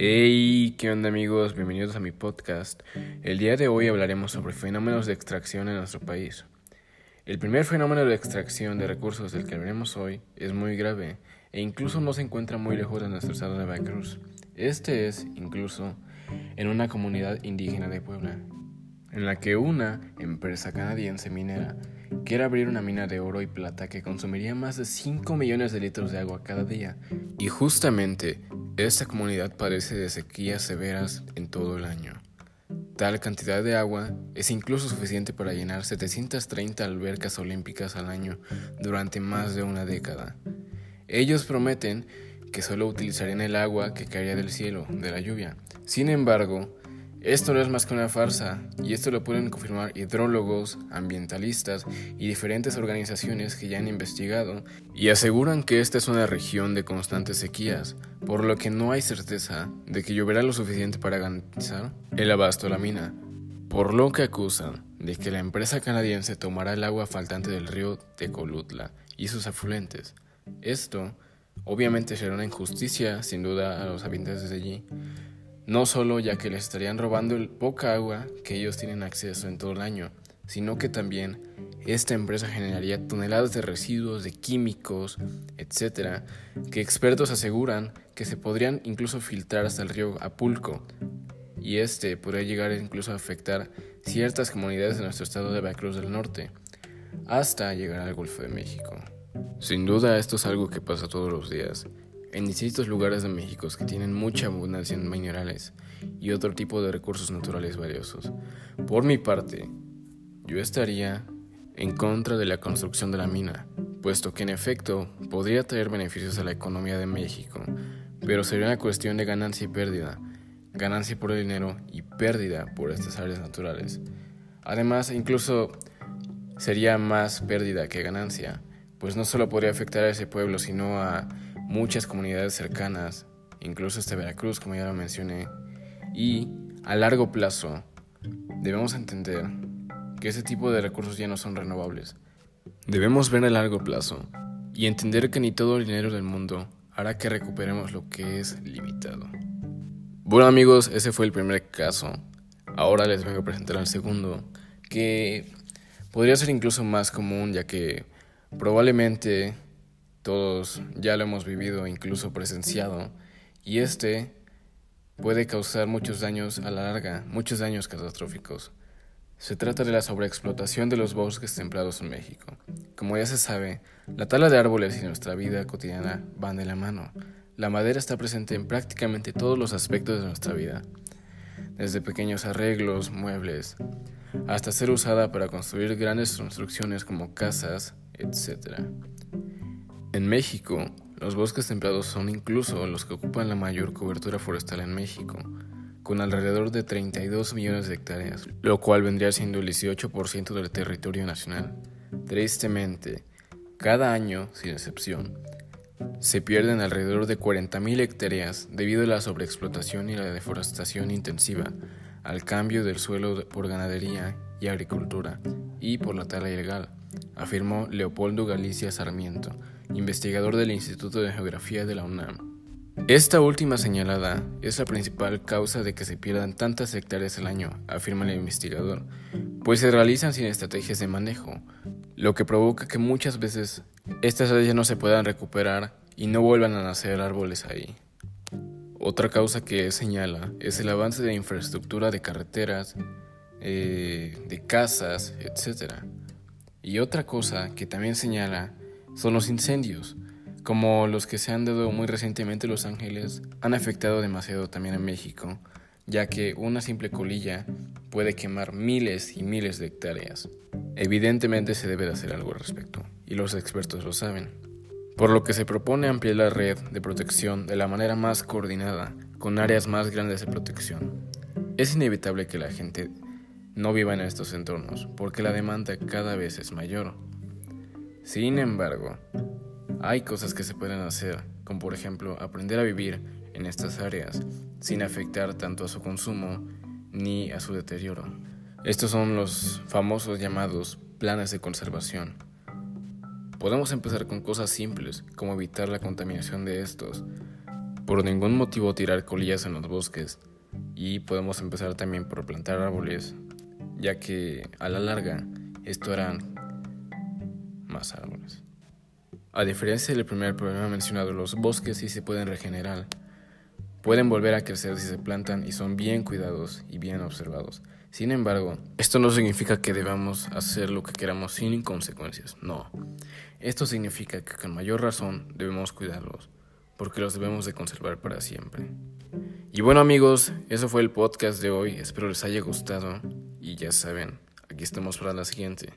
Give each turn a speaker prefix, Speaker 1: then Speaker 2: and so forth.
Speaker 1: Hey, ¿qué onda amigos? Bienvenidos a mi podcast. El día de hoy hablaremos sobre fenómenos de extracción en nuestro país. El primer fenómeno de extracción de recursos del que hablaremos hoy es muy grave e incluso no se encuentra muy lejos de nuestro estado de Veracruz. Este es, incluso, en una comunidad indígena de Puebla, en la que una empresa canadiense minera quiere abrir una mina de oro y plata que consumiría más de 5 millones de litros de agua cada día. Y justamente esta comunidad padece de sequías severas en todo el año. Tal cantidad de agua es incluso suficiente para llenar 730 albercas olímpicas al año durante más de una década. Ellos prometen que solo utilizarían el agua que caería del cielo, de la lluvia. Sin embargo, esto no es más que una farsa, y esto lo pueden confirmar hidrólogos, ambientalistas y diferentes organizaciones que ya han investigado y aseguran que esta es una región de constantes sequías, por lo que no hay certeza de que lloverá lo suficiente para garantizar el abasto a la mina, por lo que acusan de que la empresa canadiense tomará el agua faltante del río Tecolutla y sus afluentes. Esto obviamente será una injusticia sin duda a los habitantes de allí, no solo ya que les estarían robando el poca agua que ellos tienen acceso en todo el año, sino que también esta empresa generaría toneladas de residuos, de químicos, etcétera, que expertos aseguran que se podrían incluso filtrar hasta el río Apulco, y este podría llegar incluso a afectar ciertas comunidades de nuestro estado de Veracruz del Norte, hasta llegar al Golfo de México. Sin duda esto es algo que pasa todos los días, en distintos lugares de México que tienen mucha abundancia en minerales y otro tipo de recursos naturales valiosos. Por mi parte, yo estaría en contra de la construcción de la mina, puesto que en efecto podría traer beneficios a la economía de México, pero sería una cuestión de ganancia y pérdida, ganancia por el dinero y pérdida por estas áreas naturales. Además, incluso sería más pérdida que ganancia, pues no solo podría afectar a ese pueblo, sino a muchas comunidades cercanas, incluso hasta Veracruz, como ya lo mencioné, y a largo plazo debemos entender que ese tipo de recursos ya no son renovables. Debemos ver a largo plazo y entender que ni todo el dinero del mundo hará que recuperemos lo que es limitado. Bueno amigos, ese fue el primer caso. Ahora les vengo a presentar el segundo, que podría ser incluso más común ya que probablemente todos ya lo hemos vivido, incluso presenciado, y este puede causar muchos daños a la larga, muchos daños catastróficos. Se trata de la sobreexplotación de los bosques templados en México. Como ya se sabe, la tala de árboles y nuestra vida cotidiana van de la mano. La madera está presente en prácticamente todos los aspectos de nuestra vida, desde pequeños arreglos, muebles, hasta ser usada para construir grandes construcciones como casas, etc. En México, los bosques templados son incluso los que ocupan la mayor cobertura forestal en México, con alrededor de 32 millones de hectáreas, lo cual vendría siendo el 18% del territorio nacional. Tristemente, cada año, sin excepción, se pierden alrededor de 40.000 hectáreas debido a la sobreexplotación y la deforestación intensiva, al cambio del suelo por ganadería y agricultura y por la tala ilegal, afirmó Leopoldo Galicia Sarmiento, investigador del Instituto de Geografía de la UNAM. Esta última señalada es la principal causa de que se pierdan tantas hectáreas al año, afirma el investigador, pues se realizan sin estrategias de manejo, lo que provoca que muchas veces estas áreas no se puedan recuperar y no vuelvan a nacer árboles ahí. Otra causa que señala es el avance de infraestructura de carreteras, eh, de casas, etc. Y otra cosa que también señala son los incendios, como los que se han dado muy recientemente en Los Ángeles, han afectado demasiado también a México, ya que una simple colilla puede quemar miles y miles de hectáreas. Evidentemente se debe de hacer algo al respecto, y los expertos lo saben. Por lo que se propone ampliar la red de protección de la manera más coordinada, con áreas más grandes de protección. Es inevitable que la gente no viva en estos entornos, porque la demanda cada vez es mayor. Sin embargo, hay cosas que se pueden hacer, como por ejemplo aprender a vivir en estas áreas sin afectar tanto a su consumo ni a su deterioro. Estos son los famosos llamados planes de conservación. Podemos empezar con cosas simples, como evitar la contaminación de estos, por ningún motivo tirar colillas en los bosques y podemos empezar también por plantar árboles, ya que a la larga esto harán árboles. A diferencia del primer problema mencionado, los bosques sí se pueden regenerar. Pueden volver a crecer si se plantan y son bien cuidados y bien observados. Sin embargo, esto no significa que debamos hacer lo que queramos sin consecuencias, no. Esto significa que con mayor razón debemos cuidarlos, porque los debemos de conservar para siempre. Y bueno amigos, eso fue el podcast de hoy, espero les haya gustado y ya saben, aquí estamos para la siguiente.